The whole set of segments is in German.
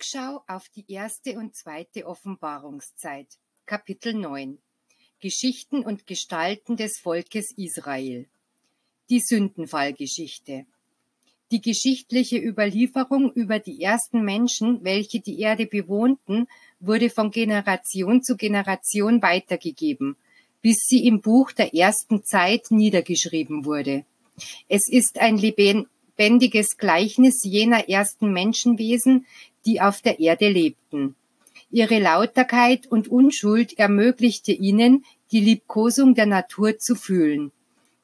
Rückschau auf die erste und zweite Offenbarungszeit Kapitel 9 Geschichten und Gestalten des Volkes Israel. Die Sündenfallgeschichte. Die geschichtliche Überlieferung über die ersten Menschen, welche die Erde bewohnten, wurde von Generation zu Generation weitergegeben, bis sie im Buch der ersten Zeit niedergeschrieben wurde. Es ist ein lebendiges Gleichnis jener ersten Menschenwesen, die auf der Erde lebten. Ihre Lauterkeit und Unschuld ermöglichte ihnen, die Liebkosung der Natur zu fühlen.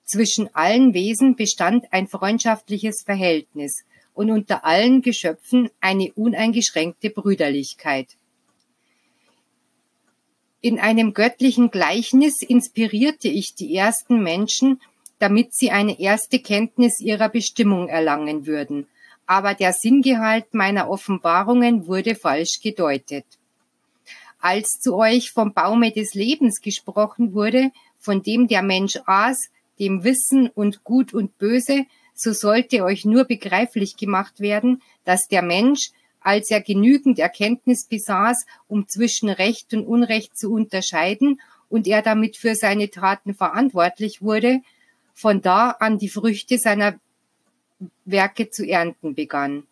Zwischen allen Wesen bestand ein freundschaftliches Verhältnis und unter allen Geschöpfen eine uneingeschränkte Brüderlichkeit. In einem göttlichen Gleichnis inspirierte ich die ersten Menschen, damit sie eine erste Kenntnis ihrer Bestimmung erlangen würden aber der Sinngehalt meiner Offenbarungen wurde falsch gedeutet. Als zu euch vom Baume des Lebens gesprochen wurde, von dem der Mensch aß, dem Wissen und Gut und Böse, so sollte euch nur begreiflich gemacht werden, dass der Mensch, als er genügend Erkenntnis besaß, um zwischen Recht und Unrecht zu unterscheiden und er damit für seine Taten verantwortlich wurde, von da an die Früchte seiner Werke zu ernten begann.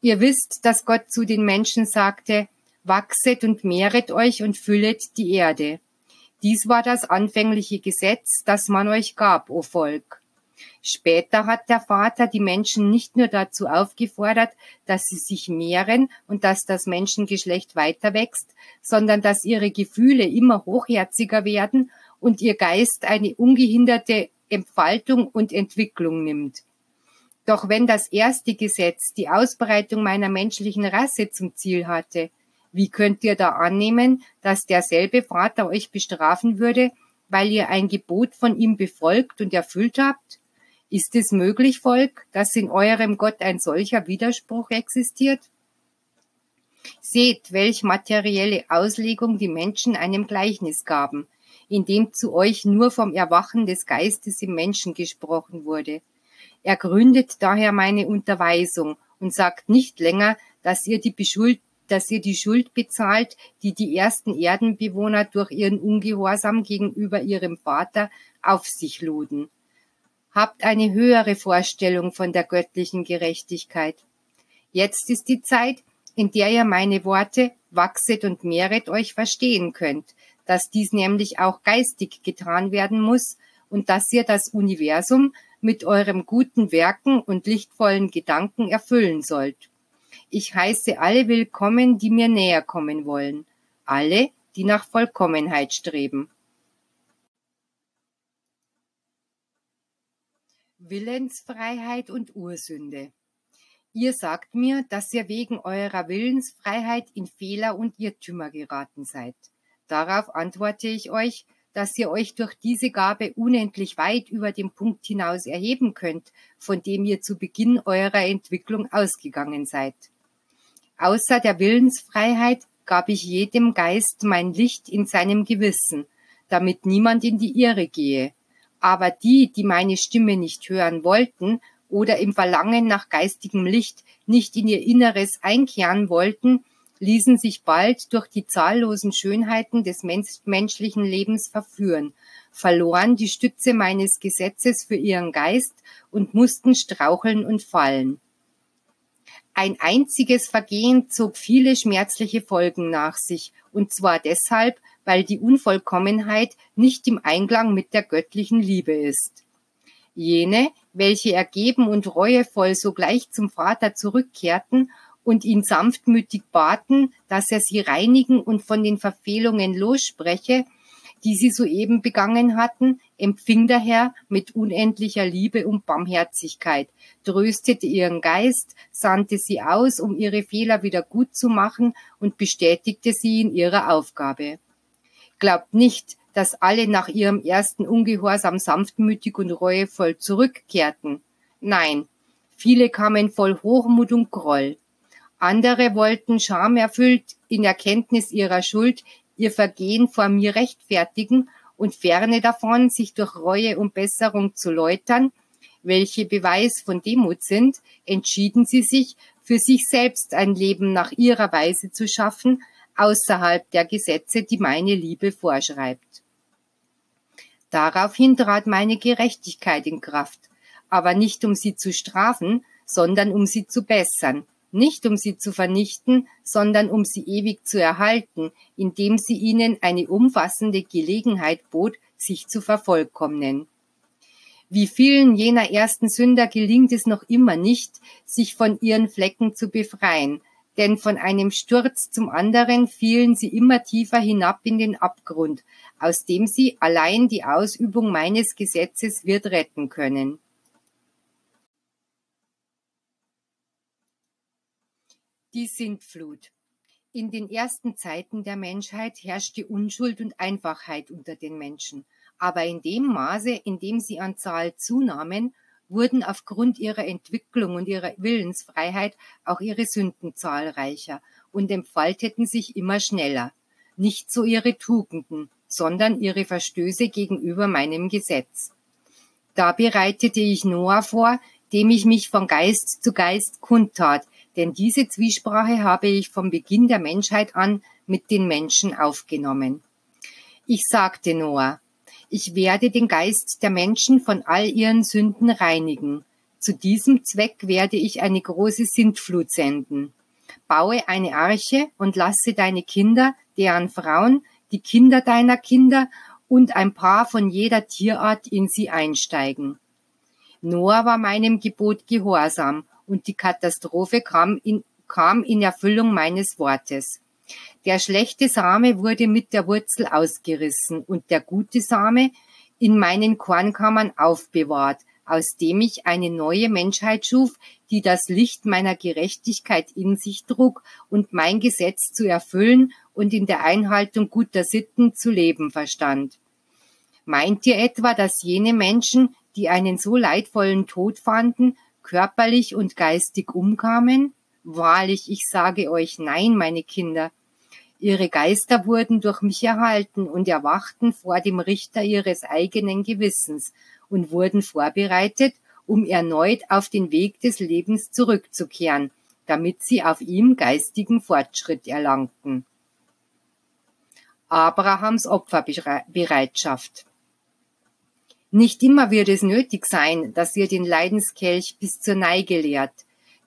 Ihr wisst, dass Gott zu den Menschen sagte, wachset und mehret euch und füllet die Erde. Dies war das anfängliche Gesetz, das man euch gab, o Volk. Später hat der Vater die Menschen nicht nur dazu aufgefordert, dass sie sich mehren und dass das Menschengeschlecht weiter wächst, sondern dass ihre Gefühle immer hochherziger werden und ihr Geist eine ungehinderte Entfaltung und Entwicklung nimmt. Doch wenn das erste Gesetz die Ausbreitung meiner menschlichen Rasse zum Ziel hatte, wie könnt ihr da annehmen, dass derselbe Vater euch bestrafen würde, weil ihr ein Gebot von ihm befolgt und erfüllt habt? Ist es möglich, Volk, dass in eurem Gott ein solcher Widerspruch existiert? Seht, welch materielle Auslegung die Menschen einem Gleichnis gaben, in dem zu euch nur vom Erwachen des Geistes im Menschen gesprochen wurde. Er gründet daher meine Unterweisung und sagt nicht länger, dass ihr die Beschuld dass ihr die Schuld bezahlt, die die ersten Erdenbewohner durch ihren Ungehorsam gegenüber ihrem Vater auf sich luden. Habt eine höhere Vorstellung von der göttlichen Gerechtigkeit. Jetzt ist die Zeit, in der ihr meine Worte wachset und mehret euch verstehen könnt, dass dies nämlich auch geistig getan werden muss und dass ihr das Universum mit eurem guten Werken und lichtvollen Gedanken erfüllen sollt. Ich heiße alle willkommen, die mir näher kommen wollen, alle, die nach Vollkommenheit streben. Willensfreiheit und Ursünde. Ihr sagt mir, dass ihr wegen eurer Willensfreiheit in Fehler und Irrtümer geraten seid. Darauf antworte ich euch, dass ihr euch durch diese Gabe unendlich weit über den Punkt hinaus erheben könnt, von dem ihr zu Beginn eurer Entwicklung ausgegangen seid. Außer der Willensfreiheit gab ich jedem Geist mein Licht in seinem Gewissen, damit niemand in die Irre gehe. Aber die, die meine Stimme nicht hören wollten oder im Verlangen nach geistigem Licht nicht in ihr Inneres einkehren wollten, ließen sich bald durch die zahllosen Schönheiten des menschlichen Lebens verführen, verloren die Stütze meines Gesetzes für ihren Geist und mussten straucheln und fallen. Ein einziges Vergehen zog viele schmerzliche Folgen nach sich, und zwar deshalb, weil die Unvollkommenheit nicht im Einklang mit der göttlichen Liebe ist. Jene, welche ergeben und reuevoll sogleich zum Vater zurückkehrten und ihn sanftmütig baten, dass er sie reinigen und von den Verfehlungen losspreche, die sie soeben begangen hatten, empfing der Herr mit unendlicher Liebe und Barmherzigkeit, tröstete ihren Geist, sandte sie aus, um ihre Fehler wieder gut zu machen und bestätigte sie in ihrer Aufgabe. Glaubt nicht, dass alle nach ihrem ersten Ungehorsam sanftmütig und reuevoll zurückkehrten. Nein, viele kamen voll Hochmut und Groll. Andere wollten schamerfüllt in Erkenntnis ihrer Schuld ihr Vergehen vor mir rechtfertigen und ferne davon, sich durch Reue und Besserung zu läutern, welche Beweis von Demut sind, entschieden sie sich, für sich selbst ein Leben nach ihrer Weise zu schaffen, außerhalb der Gesetze, die meine Liebe vorschreibt. Daraufhin trat meine Gerechtigkeit in Kraft, aber nicht um sie zu strafen, sondern um sie zu bessern, nicht um sie zu vernichten, sondern um sie ewig zu erhalten, indem sie ihnen eine umfassende Gelegenheit bot, sich zu vervollkommnen. Wie vielen jener ersten Sünder gelingt es noch immer nicht, sich von ihren Flecken zu befreien, denn von einem Sturz zum anderen fielen sie immer tiefer hinab in den Abgrund, aus dem sie allein die Ausübung meines Gesetzes wird retten können. Die Sintflut. In den ersten Zeiten der Menschheit herrschte Unschuld und Einfachheit unter den Menschen, aber in dem Maße, in dem sie an Zahl zunahmen, wurden aufgrund ihrer Entwicklung und ihrer Willensfreiheit auch ihre Sünden zahlreicher und entfalteten sich immer schneller. Nicht so ihre Tugenden, sondern ihre Verstöße gegenüber meinem Gesetz. Da bereitete ich Noah vor, dem ich mich von Geist zu Geist kundtat, denn diese Zwiesprache habe ich vom Beginn der Menschheit an mit den Menschen aufgenommen. Ich sagte Noah, ich werde den Geist der Menschen von all ihren Sünden reinigen. Zu diesem Zweck werde ich eine große Sintflut senden. Baue eine Arche und lasse deine Kinder, deren Frauen, die Kinder deiner Kinder und ein paar von jeder Tierart in sie einsteigen. Noah war meinem Gebot gehorsam und die Katastrophe kam in, kam in Erfüllung meines Wortes. Der schlechte Same wurde mit der Wurzel ausgerissen und der gute Same in meinen Kornkammern aufbewahrt, aus dem ich eine neue Menschheit schuf, die das Licht meiner Gerechtigkeit in sich trug und mein Gesetz zu erfüllen und in der Einhaltung guter Sitten zu leben verstand. Meint ihr etwa, dass jene Menschen, die einen so leidvollen Tod fanden, körperlich und geistig umkamen? Wahrlich, ich sage euch, nein, meine Kinder. Ihre Geister wurden durch mich erhalten und erwachten vor dem Richter ihres eigenen Gewissens und wurden vorbereitet, um erneut auf den Weg des Lebens zurückzukehren, damit sie auf ihm geistigen Fortschritt erlangten. Abrahams Opferbereitschaft. Nicht immer wird es nötig sein, dass ihr den Leidenskelch bis zur Neige lehrt,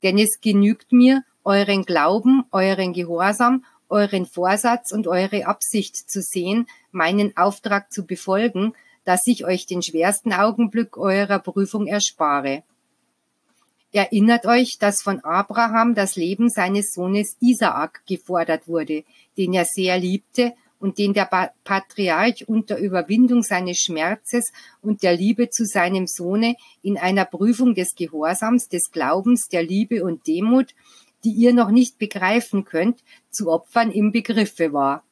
denn es genügt mir, euren Glauben, euren Gehorsam, euren Vorsatz und eure Absicht zu sehen, meinen Auftrag zu befolgen, dass ich euch den schwersten Augenblick eurer Prüfung erspare. Erinnert euch, dass von Abraham das Leben seines Sohnes Isaak gefordert wurde, den er sehr liebte und den der Patriarch unter Überwindung seines Schmerzes und der Liebe zu seinem Sohne in einer Prüfung des Gehorsams, des Glaubens, der Liebe und Demut, die ihr noch nicht begreifen könnt, zu opfern im Begriffe war.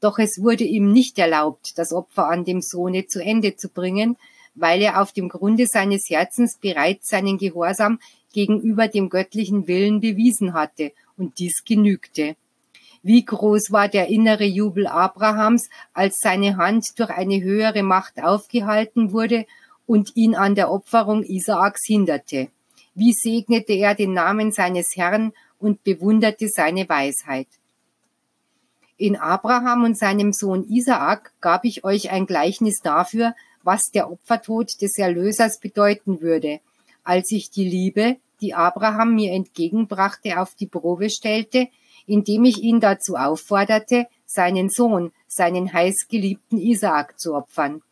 Doch es wurde ihm nicht erlaubt, das Opfer an dem Sohne zu Ende zu bringen, weil er auf dem Grunde seines Herzens bereits seinen Gehorsam gegenüber dem göttlichen Willen bewiesen hatte, und dies genügte. Wie groß war der innere Jubel Abrahams, als seine Hand durch eine höhere Macht aufgehalten wurde und ihn an der Opferung Isaaks hinderte. Wie segnete er den Namen seines Herrn und bewunderte seine Weisheit. In Abraham und seinem Sohn Isaak gab ich euch ein Gleichnis dafür, was der Opfertod des Erlösers bedeuten würde, als ich die Liebe, die Abraham mir entgegenbrachte, auf die Probe stellte, indem ich ihn dazu aufforderte, seinen Sohn, seinen heißgeliebten Isaak zu opfern.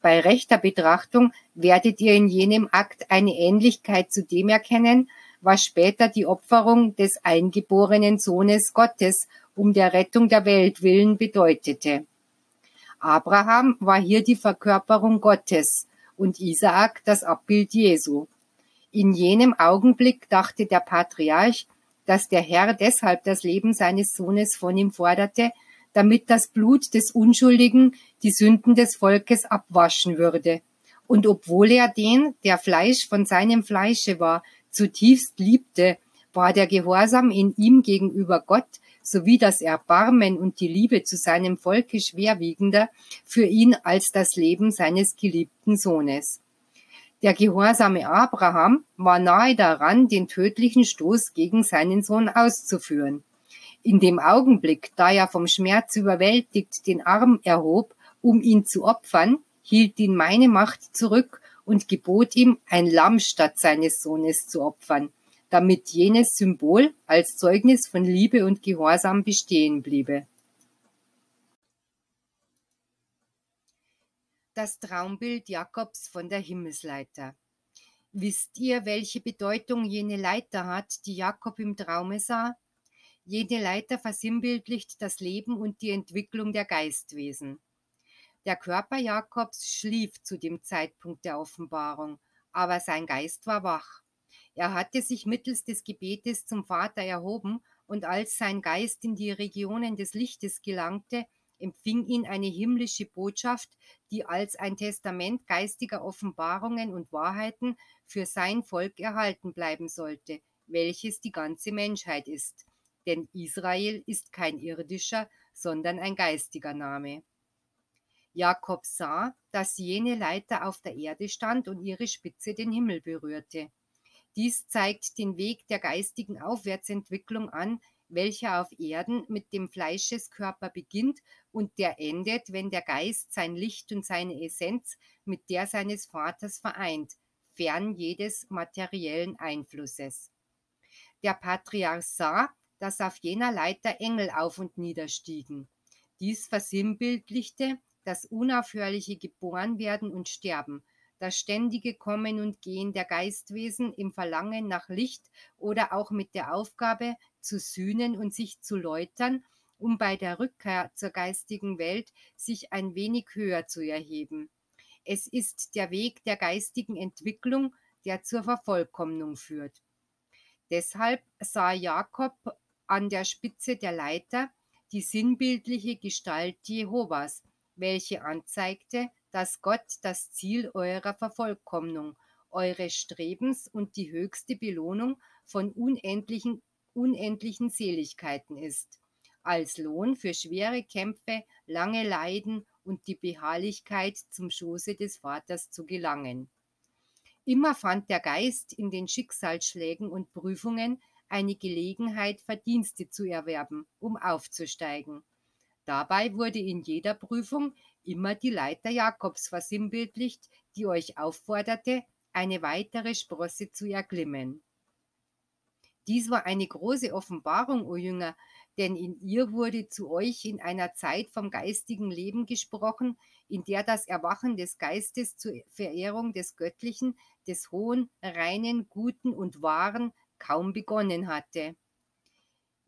Bei rechter Betrachtung werdet ihr in jenem Akt eine Ähnlichkeit zu dem erkennen, was später die Opferung des eingeborenen Sohnes Gottes um der Rettung der Welt willen bedeutete. Abraham war hier die Verkörperung Gottes und Isaak das Abbild Jesu. In jenem Augenblick dachte der Patriarch, dass der Herr deshalb das Leben seines Sohnes von ihm forderte, damit das Blut des Unschuldigen die Sünden des Volkes abwaschen würde. Und obwohl er den, der Fleisch von seinem Fleische war, zutiefst liebte, war der Gehorsam in ihm gegenüber Gott sowie das Erbarmen und die Liebe zu seinem Volke schwerwiegender für ihn als das Leben seines geliebten Sohnes. Der gehorsame Abraham war nahe daran, den tödlichen Stoß gegen seinen Sohn auszuführen. In dem Augenblick, da er vom Schmerz überwältigt den Arm erhob, um ihn zu opfern, hielt ihn meine Macht zurück und gebot ihm, ein Lamm statt seines Sohnes zu opfern, damit jenes Symbol als Zeugnis von Liebe und Gehorsam bestehen bliebe. Das Traumbild Jakobs von der Himmelsleiter. Wisst ihr, welche Bedeutung jene Leiter hat, die Jakob im Traume sah? Jene Leiter versinnbildlicht das Leben und die Entwicklung der Geistwesen. Der Körper Jakobs schlief zu dem Zeitpunkt der Offenbarung, aber sein Geist war wach. Er hatte sich mittels des Gebetes zum Vater erhoben, und als sein Geist in die Regionen des Lichtes gelangte, empfing ihn eine himmlische Botschaft, die als ein Testament geistiger Offenbarungen und Wahrheiten für sein Volk erhalten bleiben sollte, welches die ganze Menschheit ist. Denn Israel ist kein irdischer, sondern ein geistiger Name. Jakob sah, dass jene Leiter auf der Erde stand und ihre Spitze den Himmel berührte. Dies zeigt den Weg der geistigen Aufwärtsentwicklung an, welcher auf Erden mit dem Fleischeskörper beginnt und der endet, wenn der Geist sein Licht und seine Essenz mit der seines Vaters vereint, fern jedes materiellen Einflusses. Der Patriarch sah, dass auf jener Leiter Engel auf und niederstiegen. Dies versinnbildlichte das unaufhörliche Geborenwerden und Sterben, das ständige Kommen und Gehen der Geistwesen im Verlangen nach Licht oder auch mit der Aufgabe zu sühnen und sich zu läutern, um bei der Rückkehr zur geistigen Welt sich ein wenig höher zu erheben. Es ist der Weg der geistigen Entwicklung, der zur Vervollkommnung führt. Deshalb sah Jakob an der Spitze der Leiter die sinnbildliche Gestalt Jehovas, welche anzeigte, dass Gott das Ziel eurer Vervollkommnung, eures Strebens und die höchste Belohnung von unendlichen, unendlichen Seligkeiten ist, als Lohn für schwere Kämpfe, lange Leiden und die Beharrlichkeit zum Schoße des Vaters zu gelangen. Immer fand der Geist in den Schicksalsschlägen und Prüfungen eine Gelegenheit, Verdienste zu erwerben, um aufzusteigen. Dabei wurde in jeder Prüfung immer die Leiter Jakobs versinnbildlicht, die euch aufforderte, eine weitere Sprosse zu erklimmen. Dies war eine große Offenbarung, o Jünger, denn in ihr wurde zu euch in einer Zeit vom geistigen Leben gesprochen, in der das Erwachen des Geistes zur Verehrung des Göttlichen, des Hohen, Reinen, Guten und Wahren kaum begonnen hatte.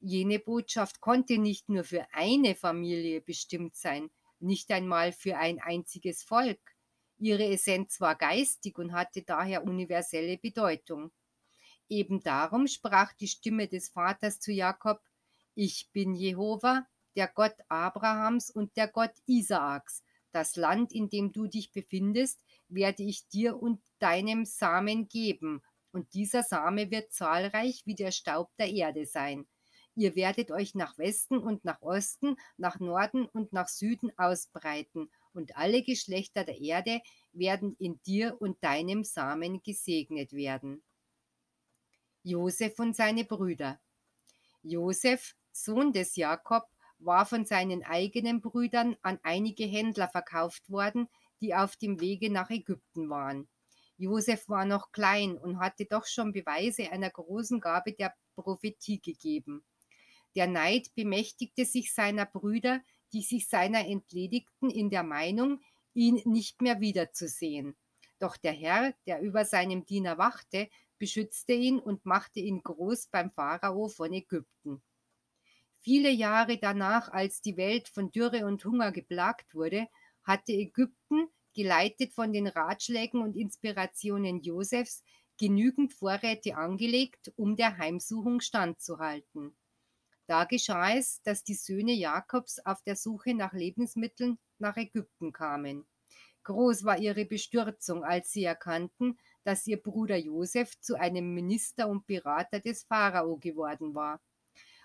Jene Botschaft konnte nicht nur für eine Familie bestimmt sein, nicht einmal für ein einziges Volk. Ihre Essenz war geistig und hatte daher universelle Bedeutung. Eben darum sprach die Stimme des Vaters zu Jakob, Ich bin Jehova, der Gott Abrahams und der Gott Isaaks. Das Land, in dem du dich befindest, werde ich dir und deinem Samen geben, und dieser Same wird zahlreich wie der Staub der Erde sein. Ihr werdet euch nach Westen und nach Osten, nach Norden und nach Süden ausbreiten, und alle Geschlechter der Erde werden in dir und deinem Samen gesegnet werden. Josef und seine Brüder. Josef, Sohn des Jakob, war von seinen eigenen Brüdern an einige Händler verkauft worden, die auf dem Wege nach Ägypten waren. Josef war noch klein und hatte doch schon Beweise einer großen Gabe der Prophetie gegeben. Der Neid bemächtigte sich seiner Brüder, die sich seiner entledigten in der Meinung, ihn nicht mehr wiederzusehen. Doch der Herr, der über seinem Diener wachte, beschützte ihn und machte ihn groß beim Pharao von Ägypten. Viele Jahre danach, als die Welt von Dürre und Hunger geplagt wurde, hatte Ägypten, geleitet von den Ratschlägen und Inspirationen Josefs, genügend Vorräte angelegt, um der Heimsuchung standzuhalten. Da geschah es, dass die Söhne Jakobs auf der Suche nach Lebensmitteln nach Ägypten kamen. Groß war ihre Bestürzung, als sie erkannten, dass ihr Bruder Josef zu einem Minister und Berater des Pharao geworden war.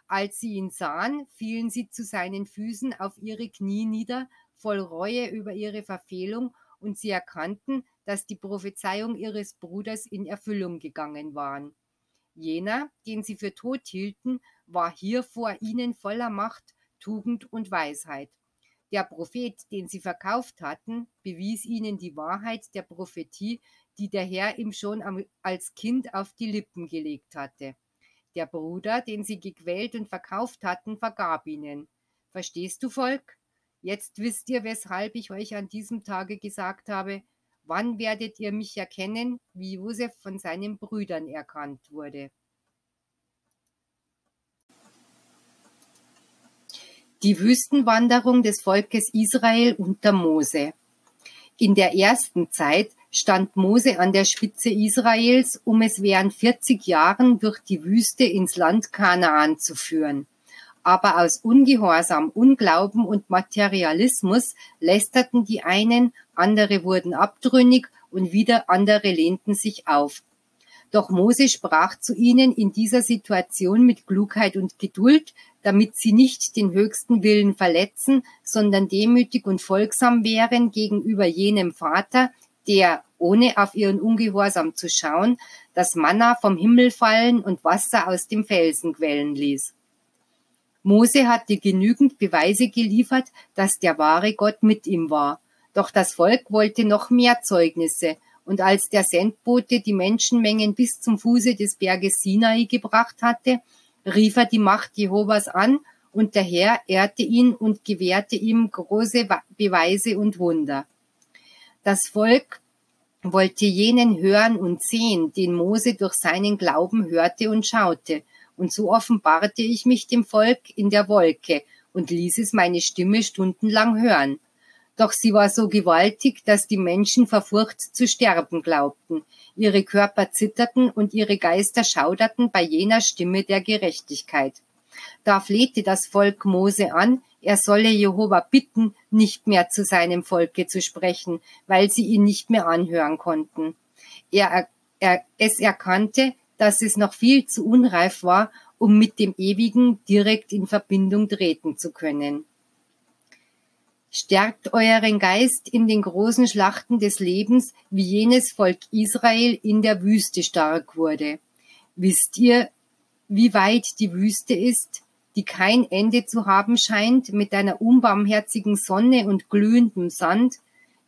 Als sie ihn sahen, fielen sie zu seinen Füßen auf ihre Knie nieder, voll Reue über ihre Verfehlung, und sie erkannten, dass die Prophezeiung ihres Bruders in Erfüllung gegangen waren. Jener, den sie für tot hielten, war hier vor ihnen voller Macht, Tugend und Weisheit. Der Prophet, den sie verkauft hatten, bewies ihnen die Wahrheit der Prophetie, die der Herr ihm schon als Kind auf die Lippen gelegt hatte. Der Bruder, den sie gequält und verkauft hatten, vergab ihnen. Verstehst du, Volk? Jetzt wisst ihr, weshalb ich euch an diesem Tage gesagt habe, wann werdet ihr mich erkennen, wie Josef von seinen Brüdern erkannt wurde. Die Wüstenwanderung des Volkes Israel unter Mose. In der ersten Zeit stand Mose an der Spitze Israels, um es während 40 Jahren durch die Wüste ins Land Kanaan zu führen. Aber aus Ungehorsam, Unglauben und Materialismus lästerten die einen, andere wurden abtrünnig und wieder andere lehnten sich auf. Doch Mose sprach zu ihnen in dieser Situation mit Klugheit und Geduld, damit sie nicht den höchsten Willen verletzen, sondern demütig und folgsam wären gegenüber jenem Vater, der, ohne auf ihren Ungehorsam zu schauen, das Manna vom Himmel fallen und Wasser aus dem Felsen quellen ließ. Mose hatte genügend Beweise geliefert, dass der wahre Gott mit ihm war. Doch das Volk wollte noch mehr Zeugnisse, und als der Sendbote die Menschenmengen bis zum Fuße des Berges Sinai gebracht hatte, rief er die Macht Jehovas an, und der Herr ehrte ihn und gewährte ihm große Beweise und Wunder. Das Volk wollte jenen hören und sehen, den Mose durch seinen Glauben hörte und schaute, und so offenbarte ich mich dem Volk in der Wolke und ließ es meine Stimme stundenlang hören. Doch sie war so gewaltig, dass die Menschen vor Furcht zu sterben glaubten. Ihre Körper zitterten und ihre Geister schauderten bei jener Stimme der Gerechtigkeit. Da flehte das Volk Mose an, er solle Jehova bitten, nicht mehr zu seinem Volke zu sprechen, weil sie ihn nicht mehr anhören konnten. Er, er es erkannte, dass es noch viel zu unreif war, um mit dem Ewigen direkt in Verbindung treten zu können. Stärkt euren Geist in den großen Schlachten des Lebens, wie jenes Volk Israel in der Wüste stark wurde. Wisst ihr, wie weit die Wüste ist? Die kein Ende zu haben scheint, mit einer unbarmherzigen Sonne und glühendem Sand,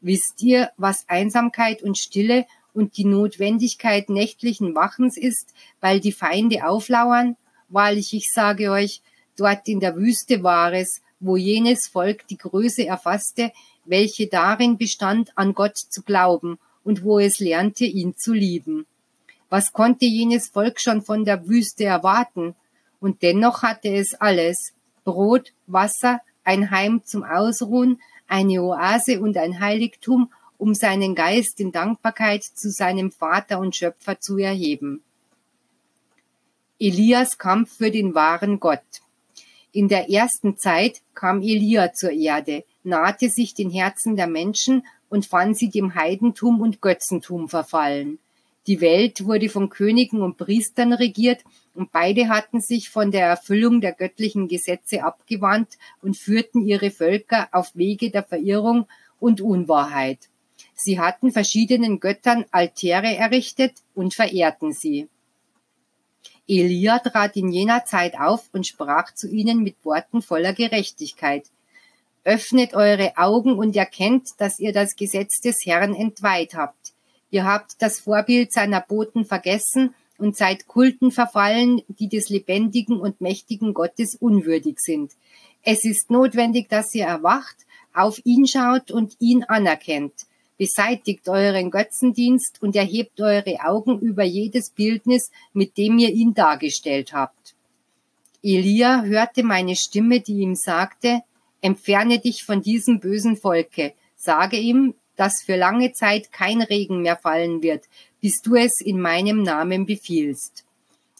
wisst ihr, was Einsamkeit und Stille und die Notwendigkeit nächtlichen Wachens ist, weil die Feinde auflauern? Wahrlich, ich sage euch, dort in der Wüste war es, wo jenes Volk die Größe erfasste, welche darin bestand, an Gott zu glauben und wo es lernte, ihn zu lieben. Was konnte jenes Volk schon von der Wüste erwarten? Und dennoch hatte es alles. Brot, Wasser, ein Heim zum Ausruhen, eine Oase und ein Heiligtum, um seinen Geist in Dankbarkeit zu seinem Vater und Schöpfer zu erheben. Elias Kampf für den wahren Gott. In der ersten Zeit kam Elia zur Erde, nahte sich den Herzen der Menschen und fand sie dem Heidentum und Götzentum verfallen. Die Welt wurde von Königen und Priestern regiert und beide hatten sich von der Erfüllung der göttlichen Gesetze abgewandt und führten ihre Völker auf Wege der Verirrung und Unwahrheit. Sie hatten verschiedenen Göttern Altäre errichtet und verehrten sie. Elia trat in jener Zeit auf und sprach zu ihnen mit Worten voller Gerechtigkeit. Öffnet eure Augen und erkennt, dass ihr das Gesetz des Herrn entweiht habt. Ihr habt das Vorbild seiner Boten vergessen und seid Kulten verfallen, die des lebendigen und mächtigen Gottes unwürdig sind. Es ist notwendig, dass ihr erwacht, auf ihn schaut und ihn anerkennt. Beseitigt euren Götzendienst und erhebt eure Augen über jedes Bildnis, mit dem ihr ihn dargestellt habt. Elia hörte meine Stimme, die ihm sagte, Entferne dich von diesem bösen Volke, sage ihm, dass für lange Zeit kein Regen mehr fallen wird, bis du es in meinem Namen befiehlst.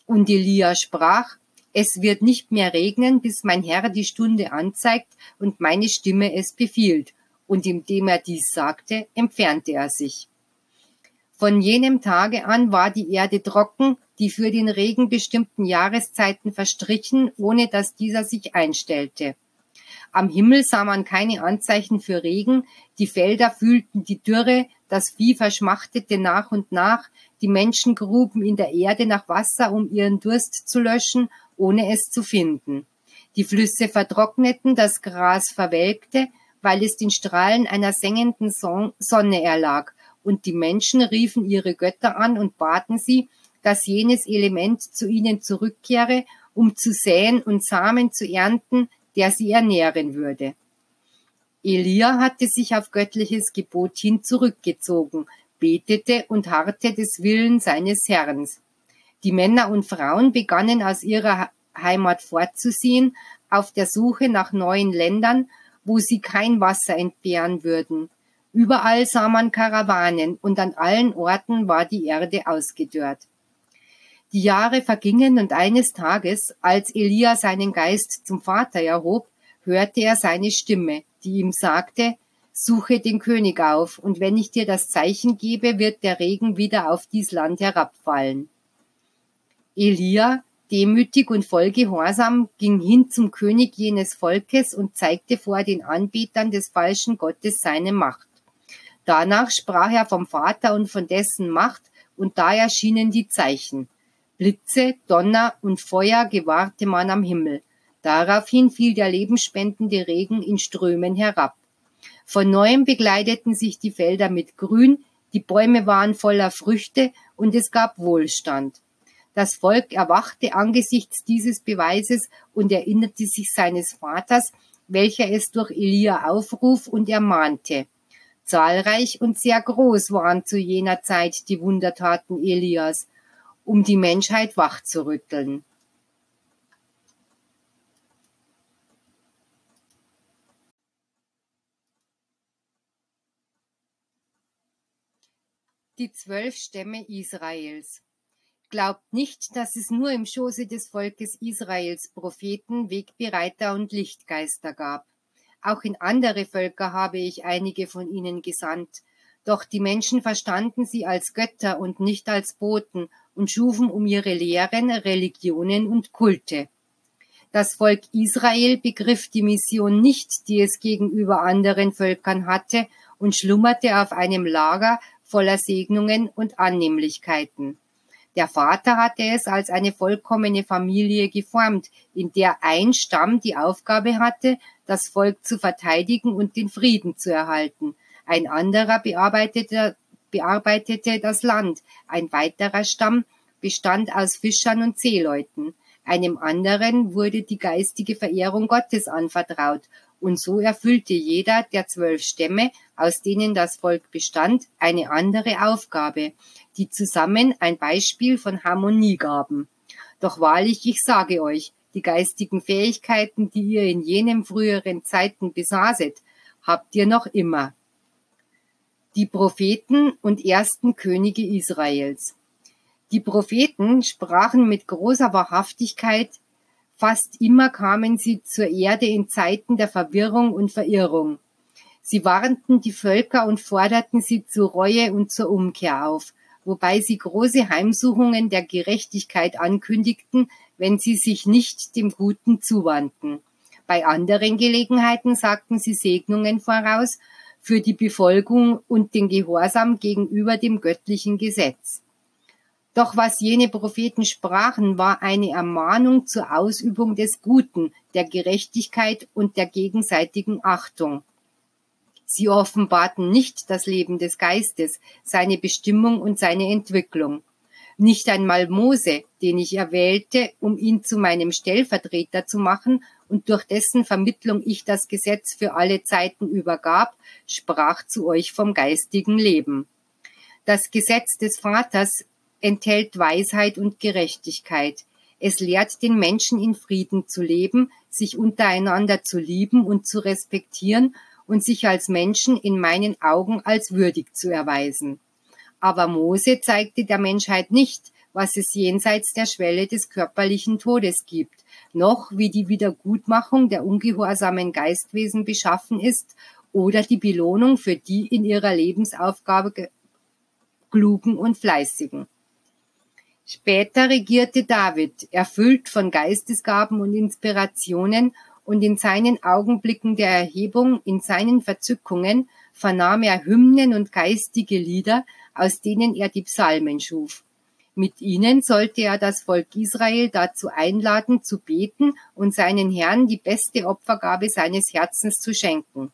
Und Elia sprach, es wird nicht mehr regnen, bis mein Herr die Stunde anzeigt und meine Stimme es befiehlt. Und indem er dies sagte, entfernte er sich. Von jenem Tage an war die Erde trocken, die für den Regen bestimmten Jahreszeiten verstrichen, ohne dass dieser sich einstellte. Am Himmel sah man keine Anzeichen für Regen, die Felder fühlten die Dürre, das Vieh verschmachtete nach und nach, die Menschen gruben in der Erde nach Wasser, um ihren Durst zu löschen, ohne es zu finden. Die Flüsse vertrockneten, das Gras verwelkte, weil es den Strahlen einer sengenden Sonne erlag, und die Menschen riefen ihre Götter an und baten sie, dass jenes Element zu ihnen zurückkehre, um zu säen und Samen zu ernten, der sie ernähren würde. Elia hatte sich auf göttliches Gebot hin zurückgezogen, betete und harrte des Willen seines Herrn. Die Männer und Frauen begannen aus ihrer Heimat fortzuziehen, auf der Suche nach neuen Ländern, wo sie kein Wasser entbehren würden. Überall sah man Karawanen und an allen Orten war die Erde ausgedörrt. Die Jahre vergingen und eines Tages, als Elia seinen Geist zum Vater erhob, hörte er seine Stimme, die ihm sagte, Suche den König auf, und wenn ich dir das Zeichen gebe, wird der Regen wieder auf dies Land herabfallen. Elia, demütig und voll Gehorsam, ging hin zum König jenes Volkes und zeigte vor den Anbetern des falschen Gottes seine Macht. Danach sprach er vom Vater und von dessen Macht, und da erschienen die Zeichen. Blitze, Donner und Feuer gewahrte man am Himmel. Daraufhin fiel der lebensspendende Regen in Strömen herab. Von neuem begleiteten sich die Felder mit Grün, die Bäume waren voller Früchte und es gab Wohlstand. Das Volk erwachte angesichts dieses Beweises und erinnerte sich seines Vaters, welcher es durch Elia aufruf und ermahnte. Zahlreich und sehr groß waren zu jener Zeit die Wundertaten Elias um die Menschheit wachzurütteln. Die zwölf Stämme Israels. Glaubt nicht, dass es nur im Schoße des Volkes Israels Propheten, Wegbereiter und Lichtgeister gab. Auch in andere Völker habe ich einige von ihnen gesandt, doch die Menschen verstanden sie als Götter und nicht als Boten und schufen um ihre Lehren Religionen und Kulte. Das Volk Israel begriff die Mission nicht, die es gegenüber anderen Völkern hatte, und schlummerte auf einem Lager voller Segnungen und Annehmlichkeiten. Der Vater hatte es als eine vollkommene Familie geformt, in der ein Stamm die Aufgabe hatte, das Volk zu verteidigen und den Frieden zu erhalten, ein anderer bearbeitete, bearbeitete das Land. Ein weiterer Stamm bestand aus Fischern und Seeleuten. Einem anderen wurde die geistige Verehrung Gottes anvertraut. Und so erfüllte jeder der zwölf Stämme, aus denen das Volk bestand, eine andere Aufgabe, die zusammen ein Beispiel von Harmonie gaben. Doch wahrlich, ich sage euch, die geistigen Fähigkeiten, die ihr in jenem früheren Zeiten besaßet, habt ihr noch immer die Propheten und ersten Könige Israels. Die Propheten sprachen mit großer Wahrhaftigkeit, fast immer kamen sie zur Erde in Zeiten der Verwirrung und Verirrung. Sie warnten die Völker und forderten sie zur Reue und zur Umkehr auf, wobei sie große Heimsuchungen der Gerechtigkeit ankündigten, wenn sie sich nicht dem Guten zuwandten. Bei anderen Gelegenheiten sagten sie Segnungen voraus für die Befolgung und den Gehorsam gegenüber dem göttlichen Gesetz. Doch was jene Propheten sprachen, war eine Ermahnung zur Ausübung des Guten, der Gerechtigkeit und der gegenseitigen Achtung. Sie offenbarten nicht das Leben des Geistes, seine Bestimmung und seine Entwicklung. Nicht einmal Mose, den ich erwählte, um ihn zu meinem Stellvertreter zu machen und durch dessen Vermittlung ich das Gesetz für alle Zeiten übergab, sprach zu euch vom geistigen Leben. Das Gesetz des Vaters enthält Weisheit und Gerechtigkeit. Es lehrt den Menschen in Frieden zu leben, sich untereinander zu lieben und zu respektieren und sich als Menschen in meinen Augen als würdig zu erweisen. Aber Mose zeigte der Menschheit nicht, was es jenseits der Schwelle des körperlichen Todes gibt, noch wie die Wiedergutmachung der ungehorsamen Geistwesen beschaffen ist oder die Belohnung für die in ihrer Lebensaufgabe klugen und fleißigen. Später regierte David, erfüllt von Geistesgaben und Inspirationen, und in seinen Augenblicken der Erhebung, in seinen Verzückungen, vernahm er Hymnen und geistige Lieder, aus denen er die Psalmen schuf. Mit ihnen sollte er das Volk Israel dazu einladen, zu beten und seinen Herrn die beste Opfergabe seines Herzens zu schenken.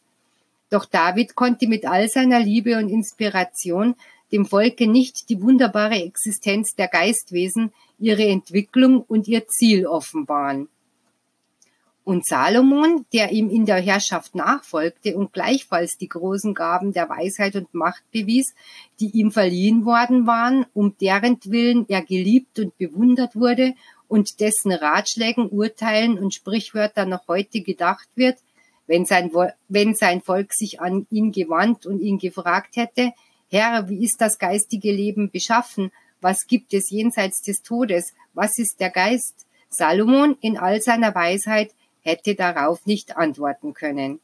Doch David konnte mit all seiner Liebe und Inspiration dem Volke nicht die wunderbare Existenz der Geistwesen, ihre Entwicklung und ihr Ziel offenbaren. Und Salomon, der ihm in der Herrschaft nachfolgte und gleichfalls die großen Gaben der Weisheit und Macht bewies, die ihm verliehen worden waren, um deren Willen er geliebt und bewundert wurde und dessen Ratschlägen, Urteilen und Sprichwörter noch heute gedacht wird, wenn sein, wenn sein Volk sich an ihn gewandt und ihn gefragt hätte, Herr, wie ist das geistige Leben beschaffen? Was gibt es jenseits des Todes? Was ist der Geist? Salomon in all seiner Weisheit hätte darauf nicht antworten können.